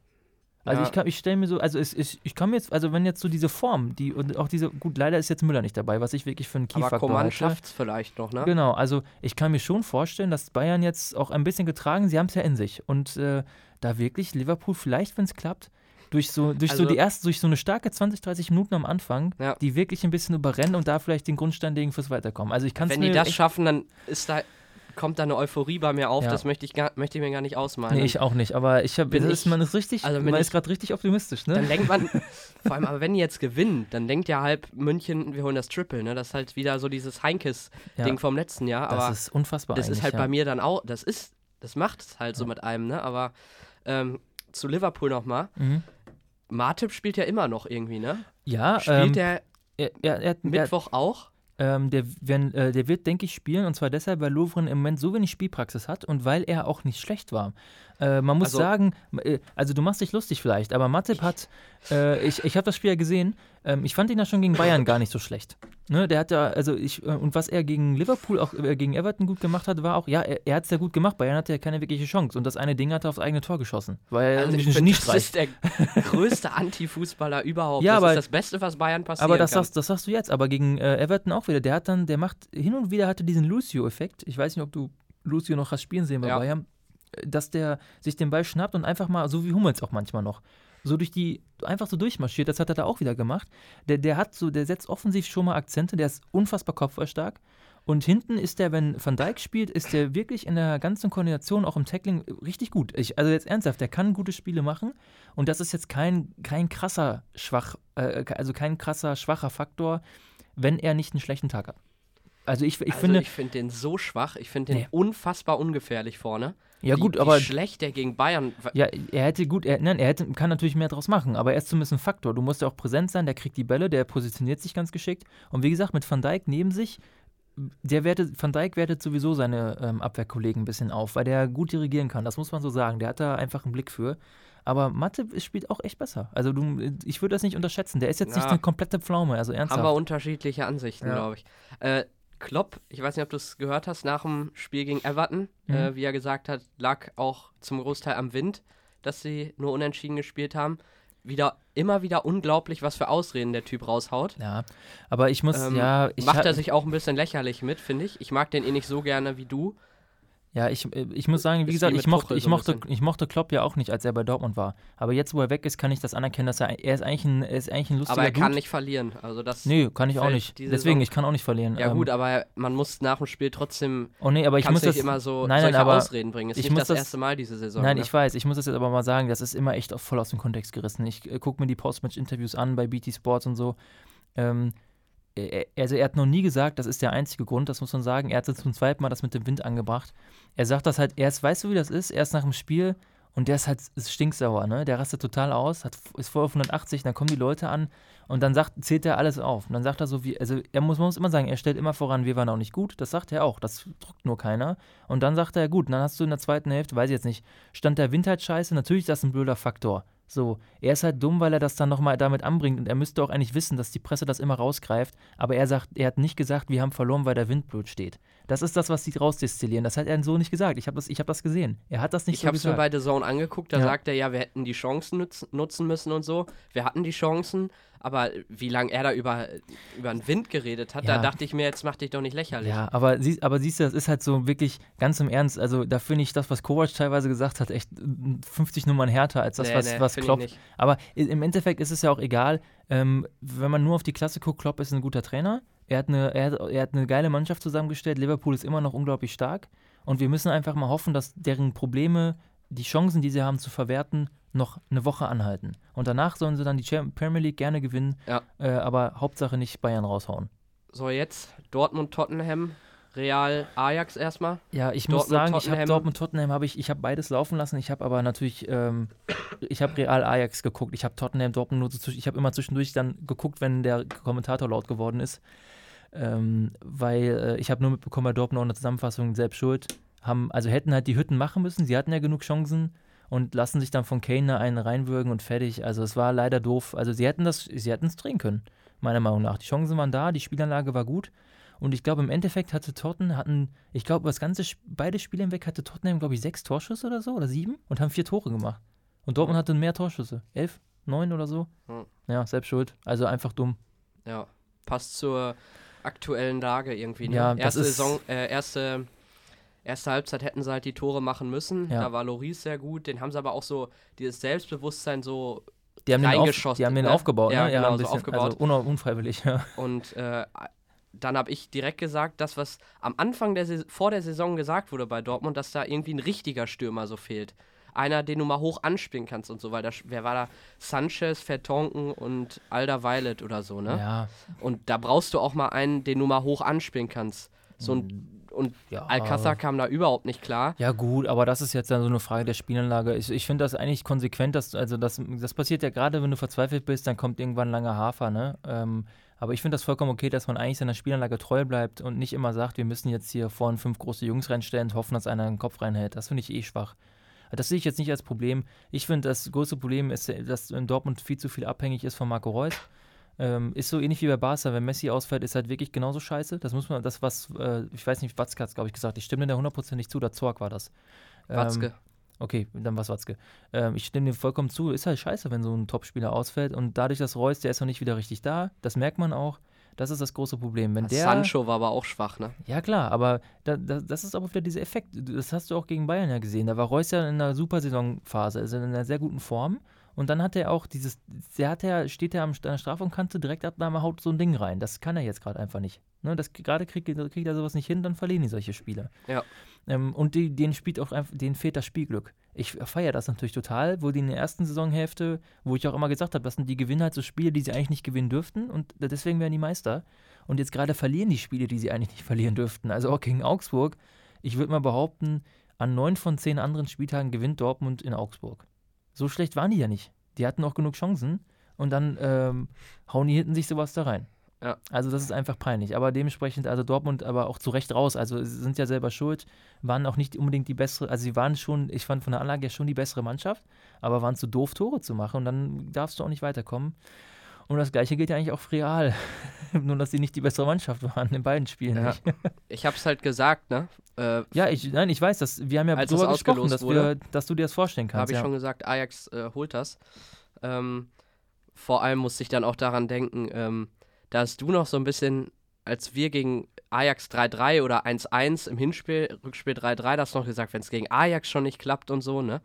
Also Ja. ich kann, ich stelle mir so, also es, ich, ich kann mir jetzt, also wenn jetzt so diese Form, die und auch diese, gut, leider ist jetzt Müller nicht dabei, was ich wirklich für einen Aber Key-Faktor Coman halte. schafft vielleicht noch, ne? Genau, also ich kann mir schon vorstellen, dass Bayern jetzt auch ein bisschen getragen, sie haben es ja in sich. Und äh, da wirklich Liverpool vielleicht, wenn es klappt, durch so, durch so Also- die erste, durch so eine starke 20, 30 Minuten am Anfang, Ja. die wirklich ein bisschen überrennen und da vielleicht den Grundstein legen fürs Weiterkommen. Also ich kann Wenn die das schaffen, dann ist da, kommt da eine Euphorie bei mir auf. Ja. Das möchte ich, gar, möchte ich mir gar nicht ausmalen. Nee, ich auch nicht, aber ich habe, das ich- man ist richtig, also man bin ist ich- gerade richtig optimistisch, ne? Dann denkt man, vor allem, aber wenn die jetzt gewinnen, dann denkt ja halb München, wir holen das Triple, ne? Das ist halt wieder so dieses Heinkes-Ding Ja. vom letzten Jahr. das Aber ist unfassbar das ist halt ja. bei mir dann auch, das ist, das macht es halt so mit einem, ne? Aber ähm, zu Liverpool nochmal. Mhm. Martip spielt ja immer noch irgendwie, ne? Ja, Spielt ähm, der er, er, er, Mittwoch auch? Ähm, der, wenn, äh, der wird, denke ich, spielen und zwar deshalb, weil Lovren im Moment so wenig Spielpraxis hat und weil er auch nicht schlecht war. Äh, man muss Also- sagen, äh, also du machst dich lustig vielleicht, aber Matip hat, äh, ich, ich habe das Spiel ja gesehen, Ähm, ich fand ihn ja schon gegen Bayern gar nicht so schlecht. Ne, der hat ja, also ich, äh, und was er gegen Liverpool, auch äh, gegen Everton gut gemacht hat, war auch, ja, er, er hat es ja gut gemacht. Bayern hatte ja keine wirkliche Chance. Und das eine Ding hat er aufs eigene Tor geschossen. Weil also ich find, das ist der größte Anti-Fußballer überhaupt. Ja, das aber, ist das Beste, was Bayern passiert. Aber das kann. sagst, das sagst du jetzt. Aber gegen äh, Everton auch wieder. Der hat dann, der macht, hin und wieder hatte diesen Lucio-Effekt. Ich weiß nicht, ob du Lucio noch hast spielen sehen bei ja. Bayern. Dass der sich den Ball schnappt und einfach mal, so wie Hummels auch manchmal noch, so durch die, einfach so durchmarschiert. Das hat er da auch wieder gemacht. Der, der hat so, der setzt offensiv schon mal Akzente, der ist unfassbar kopfballstark. Und hinten ist der, wenn Van Dijk spielt, ist der wirklich in der ganzen Koordination, auch im Tackling, richtig gut. Ich, also jetzt ernsthaft, der kann gute Spiele machen. Und das ist jetzt kein, kein krasser schwach, äh, also kein krasser schwacher Faktor, wenn er nicht einen schlechten Tag hat. Also ich, ich also finde. Ich finde den so schwach, ich finde den nee. unfassbar ungefährlich vorne. Ja, wie, gut, aber. Wie schlecht der gegen Bayern. Ja, er hätte gut, er, nein, er hätte, kann natürlich mehr draus machen, aber er ist zumindest ein Faktor. Du musst ja auch präsent sein, der kriegt die Bälle, der positioniert sich ganz geschickt. Und wie gesagt, mit Van Dijk neben sich, der wertet, Van Dijk wertet sowieso seine ähm, Abwehrkollegen ein bisschen auf, weil der gut dirigieren kann. Das muss man so sagen. Der hat da einfach einen Blick für. Aber Mathe spielt auch echt besser. Also du, ich würde das nicht unterschätzen. Der ist jetzt ja, nicht eine komplette Pflaume, also ernsthaft. Haben wir unterschiedliche Ansichten, ja. glaube ich. Äh, Klopp, ich weiß nicht, ob du es gehört hast, nach dem Spiel gegen Everton, mhm. äh, wie er gesagt hat, lag auch zum Großteil am Wind, dass sie nur unentschieden gespielt haben. Wieder, immer wieder unglaublich, was für Ausreden der Typ raushaut. Ja, aber ich muss, ähm, ja. Ich macht er sich auch ein bisschen lächerlich mit, finde ich. Ich mag den eh nicht so gerne wie du. Ja, ich, äh, ich muss sagen, wie gesagt, ich mochte, ich, mochte, ich mochte Klopp ja auch nicht, als er bei Dortmund war. Aber jetzt, wo er weg ist, kann ich das anerkennen, dass er, er ist eigentlich ein, er ist eigentlich ein lustiger Aber er kann Dude. nicht verlieren. Also das nee, kann ich auch nicht. Deswegen, Saison. ich kann auch nicht verlieren. Ja ähm, gut, aber man muss nach dem Spiel trotzdem oh nee, aber ich muss das, immer so nein, nein, aber Ausreden bringen. Es ist nicht das, das, erste Mal diese Saison. Nein, ne? ich weiß. Ich muss das jetzt aber mal sagen, das ist immer echt voll aus dem Kontext gerissen. Ich äh, gucke mir die Postmatch-Interviews an bei BT Sports und so. Ähm, also er hat noch nie gesagt, das ist der einzige Grund, das muss man sagen. Er hat zum zweiten Mal das mit dem Wind angebracht. Er sagt das halt erst, weißt du, wie das ist? Erst nach dem Spiel und der ist halt ist stinksauer, ne? Der rastet total aus, hat, ist voll auf 180, dann kommen die Leute an und dann sagt, zählt er alles auf. Und dann sagt er so, wie, also er muss, man muss immer sagen, er stellt immer voran, wir waren auch nicht gut. Das sagt er auch, das druckt nur keiner. Und dann sagt er, gut, dann hast du in der zweiten Hälfte, weiß ich jetzt nicht, stand der Wind halt scheiße, natürlich ist das ein blöder Faktor. So, er ist halt dumm, weil er das dann nochmal damit anbringt und er müsste auch eigentlich wissen, dass die Presse das immer rausgreift, aber er sagt, er hat nicht gesagt, wir haben verloren, weil der Wind blöd steht. Das ist das, was sie rausdestillieren. Das hat er so nicht gesagt. Ich habe das, hab das gesehen. Er hat das nicht ich so gesagt. Ich habe es mir bei The Zone angeguckt, da ja. sagt er ja, wir hätten die Chancen nutzen, nutzen müssen und so. Wir hatten die Chancen, aber wie lange er da über, über den Wind geredet hat, ja. da dachte ich mir, jetzt mach dich doch nicht lächerlich. Ja, aber, sie, aber siehst du, das ist halt so wirklich ganz im Ernst. Also da finde ich das, was Kovac teilweise gesagt hat, echt 50 Nummern härter als das, nee, was, nee, was Klopp. Aber im Endeffekt ist es ja auch egal, ähm, wenn man nur auf die Klasse guckt, Klopp ist ein guter Trainer. Er hat, eine, er, hat, er hat eine geile Mannschaft zusammengestellt. Liverpool ist immer noch unglaublich stark. Und wir müssen einfach mal hoffen, dass deren Probleme, die Chancen, die sie haben zu verwerten, noch eine Woche anhalten. Und danach sollen sie dann die Premier League gerne gewinnen, ja. äh, aber Hauptsache nicht Bayern raushauen. So, jetzt Dortmund-Tottenham. Real Ajax erstmal. Ja, ich Dortmund, muss sagen, ich habe Dortmund Tottenham habe ich ich habe beides laufen lassen. Ich habe aber natürlich ähm, ich habe Real Ajax geguckt. Ich habe Tottenham Dortmund nur so, ich habe immer zwischendurch dann geguckt, wenn der Kommentator laut geworden ist. Ähm, weil äh, ich habe nur mitbekommen bei Dortmund auch eine Zusammenfassung selbst schuld. Haben also hätten halt die Hütten machen müssen. Sie hatten ja genug Chancen und lassen sich dann von Kane einen reinwürgen und fertig. Also es war leider doof. Also sie hätten das, sie hätten es drehen können, meiner Meinung nach. Die Chancen waren da, die Spielanlage war gut. Und ich glaube, im Endeffekt hatte Tottenham, hatten, ich glaube, das ganze, beide Spiele hinweg hatte Tottenham, glaube ich, sechs Torschüsse oder so oder sieben und haben vier Tore gemacht. Und Dortmund hatte mehr Torschüsse. Elf, neun oder so. Hm. Ja, selbst schuld. Also einfach dumm. Ja, passt zur aktuellen Lage irgendwie. Ne? Ja, erste Saison, äh, erste Erste Halbzeit hätten sie halt die Tore machen müssen. Ja. Da war Loris sehr gut. Den haben sie aber auch so, dieses Selbstbewusstsein so die haben reingeschossen. Den auf, die haben den ne? aufgebaut, ja, ne? Ja, genau, bisschen, so aufgebaut. Also unfreiwillig, ja. Und äh, dann habe ich direkt gesagt, das, was am Anfang der vor der Saison gesagt wurde bei Dortmund, dass da irgendwie ein richtiger Stürmer so fehlt. Einer, den du mal hoch anspielen kannst und so, weil da, wer war da? Sanchez, Vertonken und Alda Violet oder so, ne? Ja. Und da brauchst du auch mal einen, den du mal hoch anspielen kannst. So ein mhm und ja, Alcázar kam da überhaupt nicht klar. Ja, gut, aber das ist jetzt dann so eine Frage der Spielanlage. Ich, ich finde das eigentlich konsequent, dass, also das, das passiert ja gerade, wenn du verzweifelt bist, dann kommt irgendwann langer Hafer, ne? Ähm, aber ich finde das vollkommen okay, dass man eigentlich seiner Spielanlage treu bleibt und nicht immer sagt, wir müssen jetzt hier vorne fünf große Jungs reinstellen und hoffen, dass einer den Kopf reinhält. Das finde ich eh schwach. Das sehe ich jetzt nicht als Problem. Ich finde, das größte Problem ist, dass in Dortmund viel zu viel abhängig ist von Marco Reus. Ähm, ist so ähnlich wie bei Barca, wenn Messi ausfällt, ist halt wirklich genauso scheiße. Das muss man, das was, äh, ich weiß nicht, Watzke hat es, glaube ich, gesagt. Ich stimme dir da hundertprozentig zu, der Zorg war das. Ähm, Watzke. Okay, dann was Watzke. Ähm, ich stimme dir vollkommen zu. Ist halt scheiße, wenn so ein Topspieler ausfällt. Und dadurch, dass Reus, der ist noch nicht wieder richtig da, das merkt man auch. Das ist das große Problem. Wenn der, Sancho war aber auch schwach, ne? Ja, klar, aber da, da, das ist aber wieder dieser Effekt. Das hast du auch gegen Bayern ja gesehen. Da war Reus ja in einer super Saisonphase, also in einer sehr guten Form. Und dann hat er auch dieses, der hat ja, steht er an der Strafraumkante, direkt Abnahme haut so ein Ding rein. Das kann er jetzt gerade einfach nicht. Ne, das gerade kriegt, kriegt er sowas nicht hin, dann verlieren die solche Spiele. Ja. Ähm, und die, denen spielt auch einfach, denen fehlt das Spielglück. Ich feiere das natürlich total, wo die in der ersten Saisonhälfte, wo ich auch immer gesagt habe, das sind die Gewinner halt so Spiele, die sie eigentlich nicht gewinnen dürften und deswegen werden die Meister. Und jetzt gerade verlieren die Spiele, die sie eigentlich nicht verlieren dürften. Also auch gegen Augsburg. Ich würde mal behaupten, an neun von zehn anderen Spieltagen gewinnt Dortmund in Augsburg. So schlecht waren die ja nicht. Die hatten auch genug Chancen und dann ähm, hauen die hinten sich sowas da rein. Ja. Also das ist einfach peinlich. Aber dementsprechend, also Dortmund aber auch zu Recht raus. Also sie sind ja selber schuld, waren auch nicht unbedingt die bessere, also sie waren schon, ich fand von der Anlage ja schon die bessere Mannschaft, aber waren zu doof, Tore zu machen und dann darfst du auch nicht weiterkommen. Und das gleiche gilt ja eigentlich auch für Real. Nur, dass sie nicht die bessere Mannschaft waren in beiden Spielen. Ja. ich habe es halt gesagt, ne? Äh, ja, ich, nein, ich weiß, dass, wir haben ja darüber gesprochen, dass, wir, dass du dir das vorstellen kannst. Habe ich ja. schon gesagt, Ajax äh, holt das. Ähm, vor allem musste ich dann auch daran denken, ähm, dass du noch so ein bisschen, als wir gegen Ajax 3-3 oder 1-1 im Hinspiel, Rückspiel 3-3, das noch gesagt, wenn es gegen Ajax schon nicht klappt und so, ne?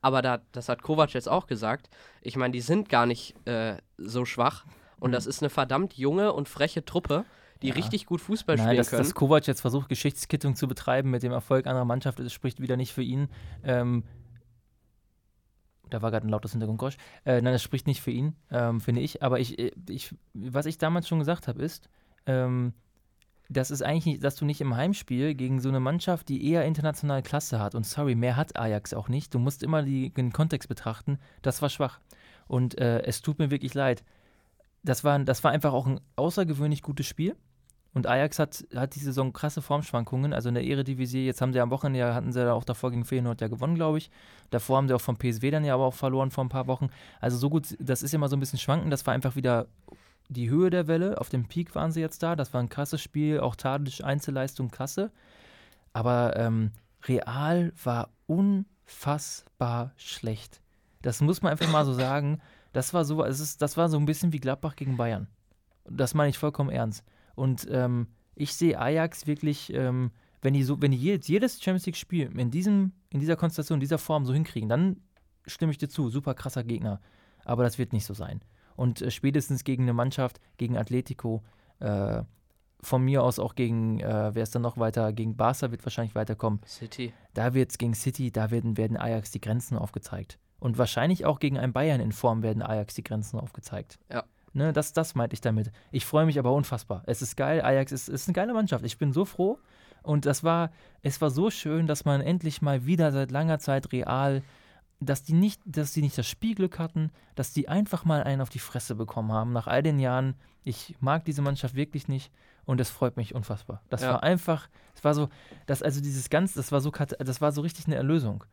Aber da, das hat Kovac jetzt auch gesagt. Ich meine, die sind gar nicht äh, so schwach. Und mhm. das ist eine verdammt junge und freche Truppe, die ja. richtig gut Fußball Nein, spielen dass, können. Dass Kovac jetzt versucht, Geschichtskittung zu betreiben mit dem Erfolg anderer Mannschaft, das spricht wieder nicht für ihn. Ähm, da war gerade ein lautes Hintergrundgeräusch. Äh, nein, das spricht nicht für ihn, ähm, finde ich. Aber ich, äh, ich, was ich damals schon gesagt habe, ist, ähm, das ist eigentlich nicht, dass du nicht im Heimspiel gegen so eine Mannschaft, die eher internationale Klasse hat, und sorry, mehr hat Ajax auch nicht, du musst immer die, den Kontext betrachten, das war schwach. Und äh, es tut mir wirklich leid. Das war, das war einfach auch ein außergewöhnlich gutes Spiel. Und Ajax hat, hat die Saison krasse Formschwankungen. Also in der Eredivisie, jetzt haben sie am Wochenende, ja, hatten sie auch davor gegen Feyenoord ja gewonnen, glaube ich. Davor haben sie auch vom PSW dann ja aber auch verloren vor ein paar Wochen. Also so gut, das ist immer so ein bisschen schwanken. Das war einfach wieder die Höhe der Welle. Auf dem Peak waren sie jetzt da. Das war ein krasses Spiel. Auch Tadic Einzelleistung klasse. Aber ähm, Real war unfassbar schlecht. Das muss man einfach mal so sagen. Das war so, es ist, das war so ein bisschen wie Gladbach gegen Bayern. Das meine ich vollkommen ernst. Und ähm, ich sehe Ajax wirklich, ähm, wenn die so, wenn die jedes, jedes Champions League-Spiel in diesem, in dieser Konstellation, in dieser Form so hinkriegen, dann stimme ich dir zu, super krasser Gegner. Aber das wird nicht so sein. Und äh, spätestens gegen eine Mannschaft, gegen Atletico, äh, von mir aus auch gegen, äh, wer ist dann noch weiter, gegen Barca wird wahrscheinlich weiterkommen. City. Da wird es gegen City, da werden, werden Ajax die Grenzen aufgezeigt. Und wahrscheinlich auch gegen ein Bayern in Form werden Ajax die Grenzen aufgezeigt. Ja. Ne, das, das meinte ich damit. Ich freue mich aber unfassbar. Es ist geil, Ajax ist, ist eine geile Mannschaft. Ich bin so froh. Und das war, es war so schön, dass man endlich mal wieder seit langer Zeit real dass die nicht, dass die nicht das Spielglück hatten, dass die einfach mal einen auf die Fresse bekommen haben nach all den Jahren. Ich mag diese Mannschaft wirklich nicht und es freut mich unfassbar. Das ja. war einfach, es war so, das also dieses ganz, das war so, das war so richtig eine Erlösung.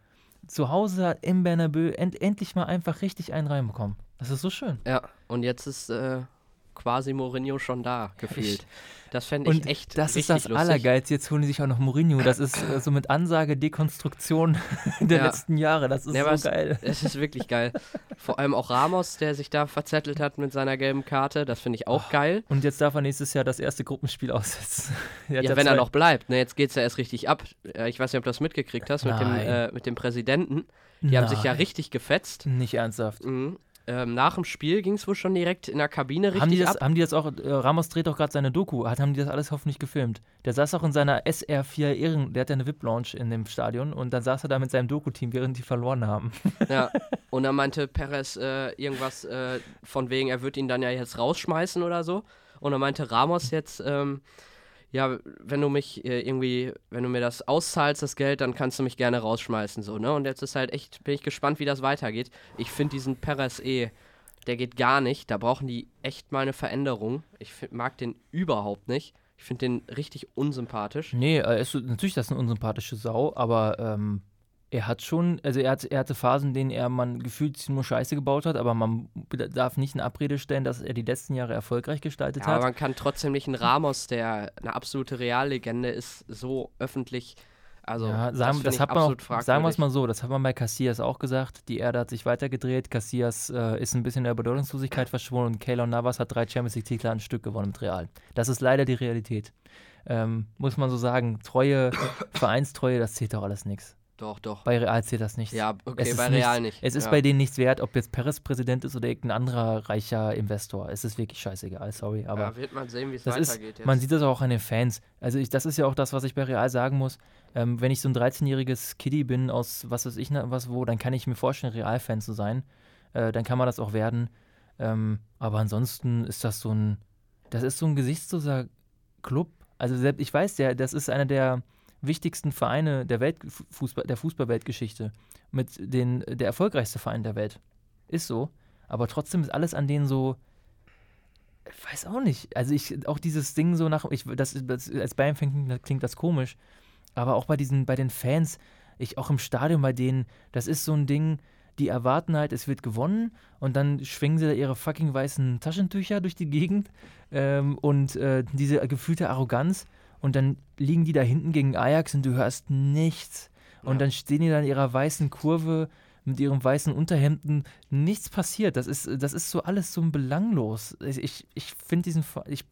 Zu Hause im Bernabeu end, endlich mal einfach richtig einen reinbekommen. Das ist so schön. Ja, und jetzt ist äh, quasi Mourinho schon da gefühlt. Das fände ich und echt Das ist das. Allergeilste. Jetzt holen die sich auch noch Mourinho. Das ist äh, so mit Ansage, Dekonstruktion der ja. letzten Jahre. Das ist ja, so geil. Es ist wirklich geil. Vor allem auch Ramos, der sich da verzettelt hat mit seiner gelben Karte. Das finde ich auch oh. geil. Und jetzt darf er nächstes Jahr das erste Gruppenspiel aussetzen. ja, wenn zwei. er noch bleibt. Ne, jetzt geht es ja erst richtig ab. Ich weiß nicht, ob du das mitgekriegt hast mit, dem, äh, mit dem Präsidenten. Die Nein. haben sich ja richtig gefetzt. Nicht ernsthaft. Mhm. Ähm, nach dem Spiel ging es wohl schon direkt in der Kabine richtig haben die das, ab. Haben die das auch, äh, Ramos dreht doch gerade seine Doku, hat, haben die das alles hoffentlich gefilmt. Der saß auch in seiner SR4 Ehren, der hat ja eine VIP-Lounge in dem Stadion und dann saß er da mit seinem Doku-Team, während die verloren haben. Ja, und dann meinte Perez äh, irgendwas äh, von wegen, er wird ihn dann ja jetzt rausschmeißen oder so. Und dann meinte Ramos jetzt, ähm, ja, wenn du mich äh, irgendwie, wenn du mir das auszahlst, das Geld, dann kannst du mich gerne rausschmeißen, so, ne? Und jetzt ist halt echt, bin ich gespannt, wie das weitergeht. Ich finde diesen Perez eh, der geht gar nicht. Da brauchen die echt mal eine Veränderung. Ich find, mag den überhaupt nicht. Ich finde den richtig unsympathisch. Nee, äh, ist, natürlich das ist eine unsympathische Sau, aber ähm, er hat schon, also er, hat, er hatte Phasen, in denen er man gefühlt nur Scheiße gebaut hat, aber man darf nicht in Abrede stellen, dass er die letzten Jahre erfolgreich gestaltet ja, hat. Aber man kann trotzdem nicht einen Ramos, der eine absolute Reallegende ist, so öffentlich. Also, ja, sagen, das, das hat man auch, sagen wir es mal so, das hat man bei Casillas auch gesagt. Die Erde hat sich weitergedreht. Casillas äh, ist ein bisschen in der Bedeutungslosigkeit verschwunden und Keylor Navas hat drei Champions League-Titel an Stück gewonnen mit Real. Das ist leider die Realität. Ähm, muss man so sagen. Treue, Vereinstreue, das zählt doch alles nichts. Doch, doch. Bei Real zählt das nicht. Ja, okay, bei Real nichts, nicht. Es ist ja. bei denen nichts wert, ob jetzt Perez Präsident ist oder irgendein anderer reicher Investor. Es ist wirklich scheißegal, sorry. Aber ja, wird man sehen, wie es weitergeht. Ist, jetzt. Man sieht das auch an den Fans. Also ich, das ist ja auch das, was ich bei Real sagen muss. Ähm, wenn ich so ein 13-jähriges Kiddie bin aus was weiß ich was wo, dann kann ich mir vorstellen, Real-Fan zu sein. Äh, dann kann man das auch werden. Ähm, aber ansonsten ist das so ein, das ist so ein gesichtsloser Club. Also selbst, ich weiß, der, das ist einer der wichtigsten Vereine der Welt, Fußball, der Fußballweltgeschichte. Mit den, der erfolgreichste Verein der Welt. Ist so. Aber trotzdem ist alles an denen so. Ich weiß auch nicht. Also ich, auch dieses Ding so nach, ich, das, das als Bayern klingt, klingt das komisch. Aber auch bei diesen, bei den Fans, ich auch im Stadion bei denen, das ist so ein Ding, die erwarten halt, es wird gewonnen und dann schwingen sie da ihre fucking weißen Taschentücher durch die Gegend ähm, und äh, diese gefühlte Arroganz und dann liegen die da hinten gegen Ajax und du hörst nichts. Und ja. dann stehen die da in ihrer weißen Kurve mit ihren weißen Unterhemden. Nichts passiert. Das ist, das ist so alles so belanglos. Ich, ich, ich finde diesen ich,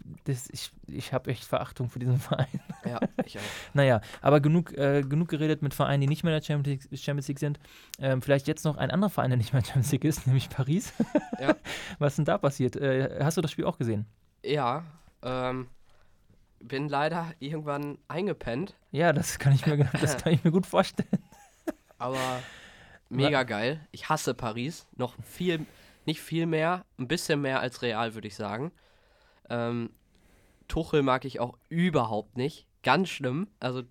ich, ich habe echt Verachtung für diesen Verein. Ja, ich auch. naja, aber genug, äh, genug geredet mit Vereinen, die nicht mehr in der Champions League, Champions League sind. Ähm, vielleicht jetzt noch ein anderer Verein, der nicht mehr in der Champions League ist, nämlich Paris. Ja. Was ist denn da passiert? Äh, hast du das Spiel auch gesehen? Ja, ähm, bin leider irgendwann eingepennt. Ja, das kann ich mir, das kann ich mir gut vorstellen. Aber mega geil. Ich hasse Paris. Noch viel, nicht viel mehr, ein bisschen mehr als Real, würde ich sagen. Ähm, Tuchel mag ich auch überhaupt nicht. Ganz schlimm. Also,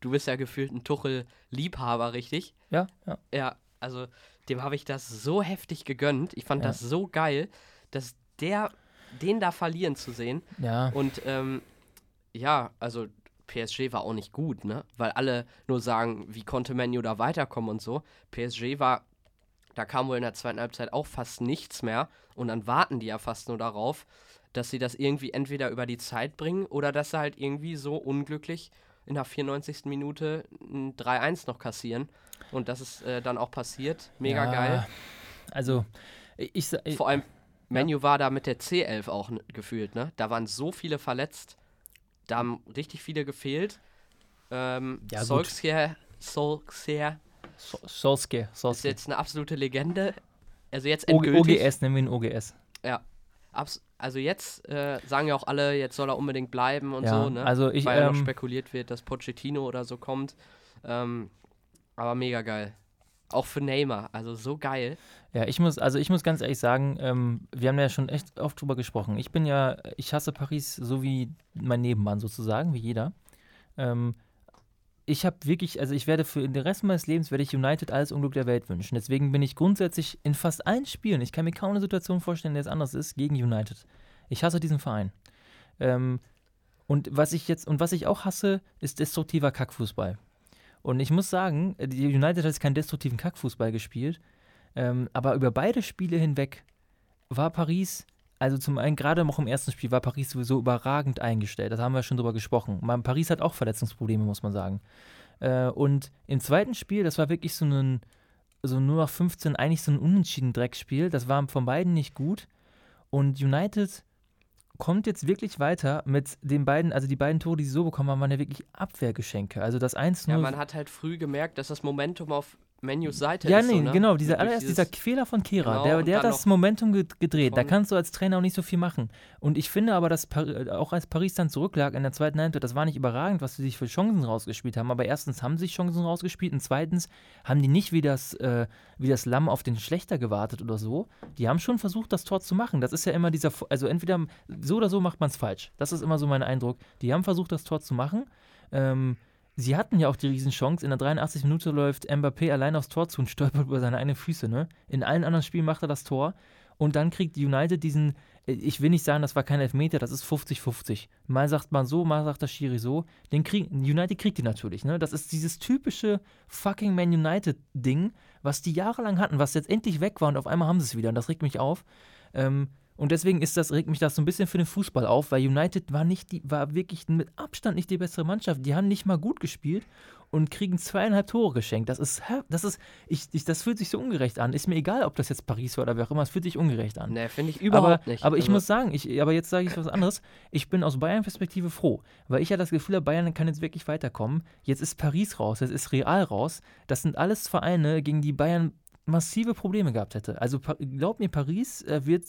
du bist ja gefühlt ein Tuchel-Liebhaber, richtig? Ja, ja. Ja, also, dem habe ich das so heftig gegönnt. Ich fand ja. das so geil, dass der, den da verlieren zu sehen. Ja. Und ähm, ja, also PSG war auch nicht gut, ne? Weil alle nur sagen, wie konnte Menu da weiterkommen und so. PSG war, da kam wohl in der zweiten Halbzeit auch fast nichts mehr und dann warten die ja fast nur darauf, dass sie das irgendwie entweder über die Zeit bringen oder dass sie halt irgendwie so unglücklich in der 94. Minute ein 3-1 noch kassieren. Und das ist äh, dann auch passiert. Mega ja, geil. Also, ich, ich Vor allem, Menu ja. war da mit der C11 auch gefühlt, ne? Da waren so viele verletzt. Da haben richtig viele gefehlt. Ähm, ja, Solskjaer, Solskjaer, Solskjaer, Solskjaer ist jetzt eine absolute Legende. Also jetzt endgültig. OGS, nennen wir ihn OGS. Ja. also jetzt äh, sagen ja auch alle, jetzt soll er unbedingt bleiben und ja, so, ne? Also ich, Weil ähm, noch spekuliert wird, dass Pochettino oder so kommt. Ähm, aber mega geil. Auch für Neymar, also so geil. Ja, ich muss, also ich muss ganz ehrlich sagen, ähm, wir haben ja schon echt oft drüber gesprochen. Ich bin ja, ich hasse Paris so wie mein Nebenmann sozusagen, wie jeder. Ähm, ich habe wirklich, also ich werde für den Rest meines Lebens werde ich United alles Unglück der Welt wünschen. Deswegen bin ich grundsätzlich in fast allen Spielen, ich kann mir kaum eine Situation vorstellen, die es anders ist, gegen United. Ich hasse diesen Verein. Ähm, und was ich jetzt, und was ich auch hasse, ist destruktiver Kackfußball. Und ich muss sagen, die United hat jetzt keinen destruktiven Kackfußball gespielt, ähm, aber über beide Spiele hinweg war Paris, also zum einen gerade noch im ersten Spiel, war Paris sowieso überragend eingestellt. Das haben wir schon drüber gesprochen. Man, Paris hat auch Verletzungsprobleme, muss man sagen. Äh, und im zweiten Spiel, das war wirklich so ein, so nur noch 15, eigentlich so ein unentschieden Dreckspiel. Das war von beiden nicht gut. Und United kommt jetzt wirklich weiter mit den beiden, also die beiden Tore, die sie so bekommen haben, waren ja wirklich Abwehrgeschenke. Also das 1-0. Ja, man hat halt früh gemerkt, dass das Momentum auf Menus Seite ja, ist. Ja, nee, so, ne? genau, dieser allererst dieser Fehler von Kira, genau, der, der hat das Momentum gedreht. Da kannst du als Trainer auch nicht so viel machen. Und ich finde aber, dass Par auch als Paris dann zurücklag in der zweiten Halbzeit, das war nicht überragend, was sie sich für Chancen rausgespielt haben. Aber erstens haben sie sich Chancen rausgespielt und zweitens haben die nicht wie das, äh, wie das Lamm auf den Schlechter gewartet oder so. Die haben schon versucht, das Tor zu machen. Das ist ja immer dieser, also entweder so oder so macht man es falsch. Das ist immer so mein Eindruck. Die haben versucht, das Tor zu machen. Ähm, sie hatten ja auch die Riesenchance. In der 83 Minute läuft Mbappé allein aufs Tor zu und stolpert über seine eigenen Füße. Ne? In allen anderen Spielen macht er das Tor. Und dann kriegt United diesen äh, ich will nicht sagen, das war kein Elfmeter, das ist 50-50. Mal sagt man so, mal sagt der Schiri so. Den krieg, United kriegt die natürlich, ne? Das ist dieses typische fucking Man United-Ding, was die jahrelang hatten, was jetzt endlich weg war und auf einmal haben sie es wieder und das regt mich auf. Ähm, und deswegen ist das, regt mich das so ein bisschen für den Fußball auf, weil United war nicht die, war wirklich mit Abstand nicht die bessere Mannschaft. Die haben nicht mal gut gespielt und kriegen zweieinhalb Tore geschenkt. Das ist, das ist, ich, ich, das fühlt sich so ungerecht an. Ist mir egal, ob das jetzt Paris war oder wer auch immer, es fühlt sich ungerecht an. Nee, finde ich überhaupt aber, nicht. Aber ich Also, muss sagen, ich, aber jetzt sage ich was anderes. Ich bin aus Bayern-Perspektive froh, weil ich ja das Gefühl habe, Bayern kann jetzt wirklich weiterkommen. Jetzt ist Paris raus, jetzt ist Real raus. Das sind alles Vereine, gegen die Bayern massive Probleme gehabt hätte. Also glaub mir, Paris äh, wird,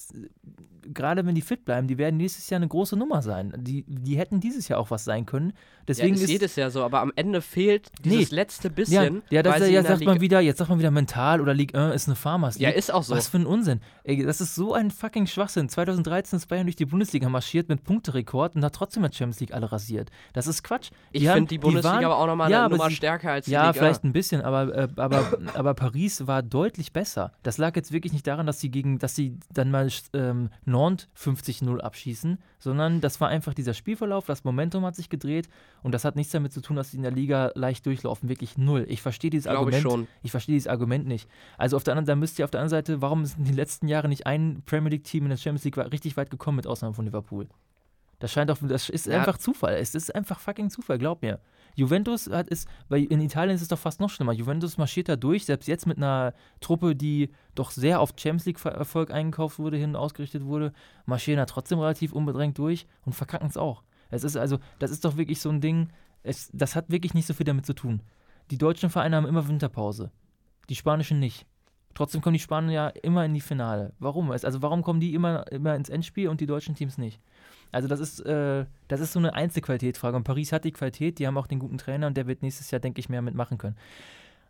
gerade wenn die fit bleiben, die werden nächstes Jahr eine große Nummer sein. Die, die hätten dieses Jahr auch was sein können. Deswegen ja, ist ist jedes Jahr so, aber am Ende fehlt Nee. dieses letzte ja, bisschen. ja, das, weil sie ja sagt man wieder, jetzt sagt man wieder mental oder Ligue 1 ist eine Farmers Ja, League. ist auch so. Was für ein Unsinn. Ey, das ist so ein fucking Schwachsinn. 2013 ist Bayern durch die Bundesliga marschiert mit Punkterekord und hat trotzdem mit Champions League alle rasiert. Das ist Quatsch. Ich haben- finde die Bundesliga waren- aber auch nochmal Ja, eine Nummer sie- stärker als die Ja, Liga. vielleicht ein bisschen, aber, äh, aber, aber Paris war deutlich besser. Das lag jetzt wirklich nicht daran, dass sie gegen, dass sie dann mal ähm, Nantes 50-0 abschießen, sondern das war einfach dieser Spielverlauf, das Momentum hat sich gedreht und das hat nichts damit zu tun, dass sie in der Liga leicht durchlaufen. Wirklich null. Ich verstehe dieses Glaube ich Argument. schon. Ich verstehe dieses Argument nicht. Also auf der anderen, da müsst ihr auf der anderen Seite, warum ist in den letzten Jahren nicht ein Premier League-Team in der Champions League richtig weit gekommen, mit Ausnahme von Liverpool? Das scheint auch, das ist Ja. einfach Zufall. Es ist einfach fucking Zufall, glaub mir. Juventus hat ist, weil in Italien ist es doch fast noch schlimmer. Juventus marschiert da durch, selbst jetzt mit einer Truppe, die doch sehr auf Champions League-Erfolg eingekauft wurde, hin ausgerichtet wurde, marschieren da trotzdem relativ unbedrängt durch und verkacken es auch. Es ist also, das ist doch wirklich so ein Ding, es, das hat wirklich nicht so viel damit zu tun. Die deutschen Vereine haben immer Winterpause. Die spanischen nicht. Trotzdem kommen die Spanier ja immer in die Finale. Warum? Also warum kommen die immer, immer ins Endspiel und die deutschen Teams nicht? Also das ist, äh, das ist so eine Einzelqualitätsfrage. Und Paris hat die Qualität, die haben auch den guten Trainer und der wird nächstes Jahr, denke ich, mehr mitmachen können.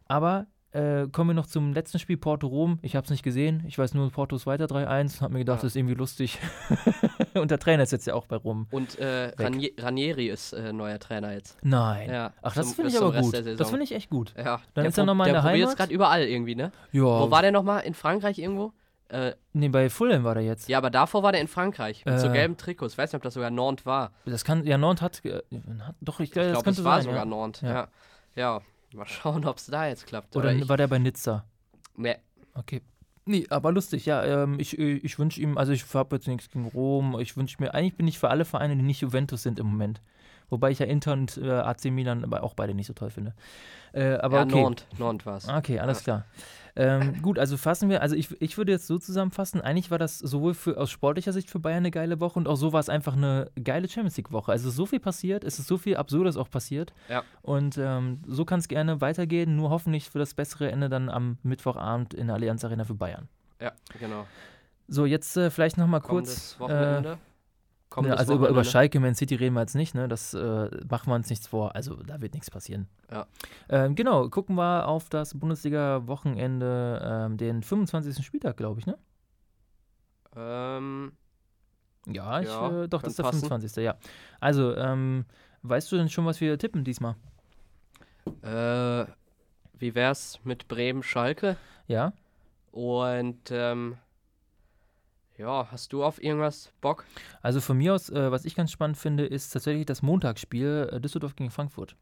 Aber äh, kommen wir noch zum letzten Spiel, Porto-Rom. Ich habe es nicht gesehen. Ich weiß nur, Porto ist weiter 3-1. Habe mir gedacht, Ja. das ist irgendwie lustig. und der Trainer ist jetzt ja auch bei Rom. Und äh. Ranier Ranieri ist äh, neuer Trainer jetzt. Nein. Ja, Ach, das finde ich aber gut. der Das finde ich echt gut. Ja, Dann der ist er prob- noch mal in der probiert Heimat? gerade überall irgendwie, ne? Ja. Wo war der nochmal? In Frankreich irgendwo? Äh, Nee, bei Fulham war der jetzt. ja, aber davor war der in Frankreich. Mit so Äh. gelben Trikots. Ich weiß nicht, ob das sogar Nantes war. Das kann, ja, Nantes hat, hat doch, ich, Ich glaube, das es war sein. sogar ja. Nantes. Ja. Ja. Ja. Mal schauen, ob es da jetzt klappt. Oder ich, war der bei Nizza? nee, Okay. Nee, aber lustig, ja. Ähm, ich ich wünsche ihm, also ich habe jetzt nichts gegen Rom. Ich wünsche mir, eigentlich bin ich für alle Vereine, die nicht Juventus sind im Moment. Wobei ich ja Inter und äh, AC Milan aber auch beide nicht so toll finde. Äh, aber ja, okay. Nantes, Nantes war es. Okay, alles klar. Ähm, gut, also fassen wir, also ich, ich würde jetzt so zusammenfassen, eigentlich war das sowohl für, aus sportlicher Sicht für Bayern eine geile Woche und auch so war es einfach eine geile Champions League-Woche. Also so viel passiert, es ist so viel Absurdes auch passiert. Ja. Und ähm, so kann es gerne weitergehen, nur hoffentlich für das bessere Ende dann am Mittwochabend in der Allianz Arena für Bayern. Ja, genau. So, jetzt äh, vielleicht nochmal kurz. Kommendes Wochenende. Ja, also über, über. Schalke, Man City reden wir jetzt nicht, ne? Das äh, machen wir uns nichts vor. Also da wird nichts passieren. Ja. Ähm, genau, gucken wir auf das Bundesliga-Wochenende, ähm, den 25. Spieltag, glaube ich, ne? Ähm, Ja, ich, Ja, äh, doch, das ist der passen. 25. Ja. Also, ähm, weißt du denn schon, was wir tippen diesmal? äh, wie wär's mit Bremen-Schalke? Ja? Und, ähm, ja, hast du auf irgendwas Bock? Also von mir aus, äh, was ich ganz spannend finde, ist tatsächlich das Montagsspiel äh, Düsseldorf gegen Frankfurt.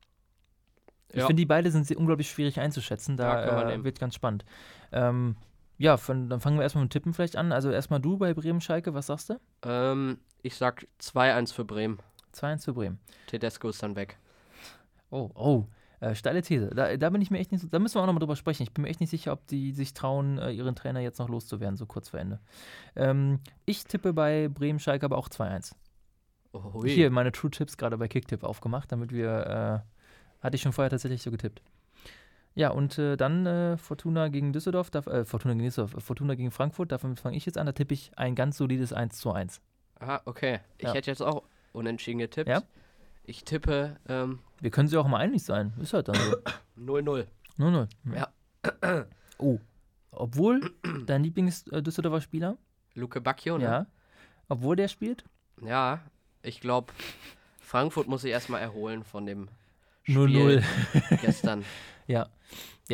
Ich Ja. finde, die beide sind sehr unglaublich schwierig einzuschätzen. Ja, Da äh, nehmen. wird ganz spannend. Ähm, ja, von, dann fangen wir erstmal mit Tippen vielleicht an. Also erstmal du bei Bremen-Schalke, was sagst du? Ähm, ich sag 2-1 für Bremen. 2-1 für Bremen. Tedesco ist dann weg. Oh, oh. Äh, steile These. Da, da bin ich mir echt nicht da müssen wir auch nochmal drüber sprechen. Ich bin mir echt nicht sicher, ob die sich trauen, äh, ihren Trainer jetzt noch loszuwerden, so kurz vor Ende. Ähm, ich tippe bei Bremen-Schalke aber auch 2-1. Ui. Hier meine True Tips gerade bei Kicktip aufgemacht, damit wir, äh, hatte ich schon vorher tatsächlich so getippt. Ja, und äh, dann äh, Fortuna gegen Düsseldorf, darf, äh, Fortuna gegen Düsseldorf, Fortuna gegen Frankfurt, davon fange ich jetzt an, da tippe ich ein ganz solides 1 zu 1. Ah, okay. Ich Ja. hätte jetzt auch unentschieden getippt. Ja? Ich tippe ähm, Wir können sie auch mal einig sein, ist halt dann so. 0-0. 0-0. Ja. Oh, obwohl dein Lieblings-Düsseldorfer Spieler, Luke Bacchio, ne? ja, obwohl der spielt, Ja, ich glaube, Frankfurt muss sich erstmal erholen von dem 0-0. gestern. Ja,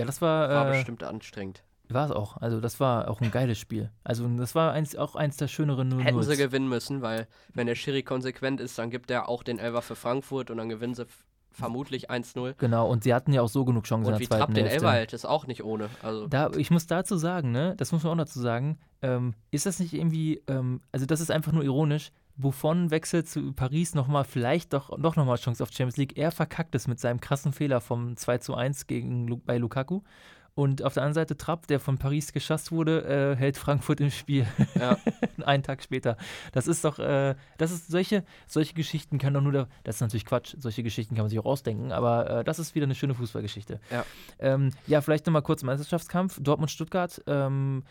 das war, War äh, bestimmt anstrengend. War es auch. Also das war auch ein geiles Spiel. Also das war eins, auch eins der schöneren 0 Hätten sie gewinnen müssen, weil wenn der Schiri konsequent ist, dann gibt er auch den Elfer für Frankfurt und dann gewinnen sie vermutlich 1-0. Genau, und sie hatten ja auch so genug Chancen Und in der zweiten Trapp den. Elfer hält, ist auch nicht ohne. Also Da, ich muss dazu sagen, ne, das muss man auch dazu sagen, ähm, ist das nicht irgendwie, ähm, also das ist einfach nur ironisch, Buffon wechselt zu Paris nochmal, vielleicht doch, doch nochmal Chance auf Champions League. Er verkackt es mit seinem krassen Fehler vom 2 zu 1 gegen, bei Lukaku. Und auf der anderen Seite Trapp, der von Paris geschasst wurde, äh, hält Frankfurt im Spiel. Ja. Einen Tag später. Das ist doch, äh, das ist solche, solche Geschichten kann doch nur der, das ist natürlich Quatsch, solche Geschichten kann man sich auch ausdenken, aber äh, das ist wieder eine schöne Fußballgeschichte. Ja. Ähm, ja, vielleicht nochmal kurz Meisterschaftskampf. Dortmund-Stuttgart ähm,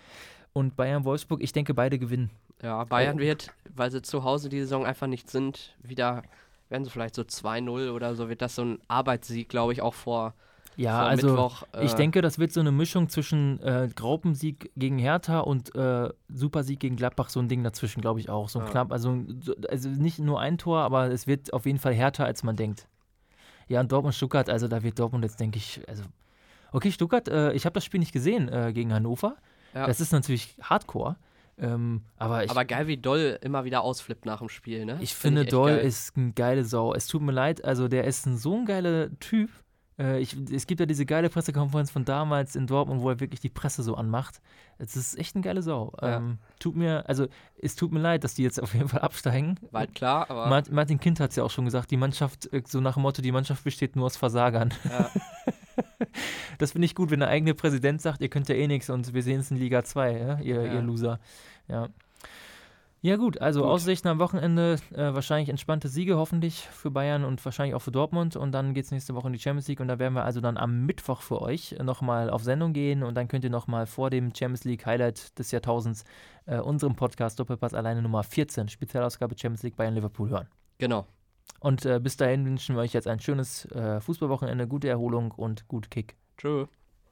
und Bayern-Wolfsburg. Ich denke, beide gewinnen. Ja, Bayern wird, weil sie zu Hause die Saison einfach nicht sind, wieder, werden sie vielleicht so 2-0 oder so, wird das so ein Arbeitssieg, glaube ich, auch vor, Ja, also Mittwoch. ich äh, denke, das wird so eine Mischung zwischen äh, Graupensieg gegen Hertha und äh, Supersieg gegen Gladbach, so ein Ding dazwischen, glaube ich auch. So Ja. knapp, also, so- also nicht nur ein Tor, aber es wird auf jeden Fall härter, als man denkt. Ja, und Dortmund-Stuttgart, also da wird Dortmund jetzt, denke ich, also. Okay, Stuttgart, äh, ich habe das Spiel nicht gesehen äh, gegen Hannover. Ja. Das ist natürlich Hardcore. Ähm, aber ich, Aber geil, wie Doll immer wieder ausflippt nach dem Spiel, ne? Ich Find finde, echt Doll geil. ist eine geile Sau. Es tut mir leid, also der ist ein, so ein geiler Typ. Äh, ich, es gibt ja diese geile Pressekonferenz von damals in Dortmund, wo er wirklich die Presse so anmacht. Es ist echt eine geile Sau. Ja. Ähm, tut mir, also es tut mir leid, dass die jetzt auf jeden Fall absteigen. War halt klar, aber Mart- Martin Kind hat es ja auch schon gesagt, die Mannschaft, äh, so nach dem Motto, die Mannschaft besteht nur aus Versagern. ja, Das finde ich gut, wenn der eigene Präsident sagt, ihr könnt ja eh nichts und wir sehen es in Liga 2, ja? Ihr, ihr Loser. Ja. Ja gut, also Gut. Aussichten am Wochenende, äh, wahrscheinlich entspannte Siege hoffentlich für Bayern und wahrscheinlich auch für Dortmund und dann geht es nächste Woche in die Champions League und da werden wir also dann am Mittwoch für euch nochmal auf Sendung gehen und dann könnt ihr nochmal vor dem Champions League Highlight des Jahrtausends äh, unserem Podcast Doppelpass alleine Nummer 14, Spezialausgabe Champions League Bayern Liverpool hören. genau. Und äh, bis dahin wünschen wir euch jetzt ein schönes äh, Fußballwochenende, gute Erholung und gut Kick. Tschö.